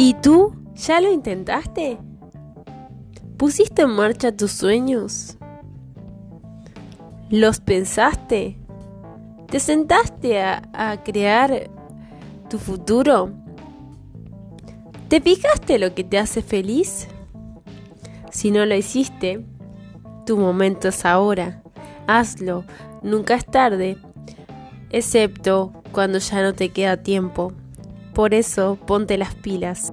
¿Y tú? ¿Ya lo intentaste? ¿Pusiste en marcha tus sueños? ¿Los pensaste? ¿Te sentaste a, crear tu futuro? ¿Te fijaste lo que te hace feliz? Si no lo hiciste, tu momento es ahora. Hazlo, nunca es tarde, excepto cuando ya no te queda tiempo. Por eso, ponte las pilas.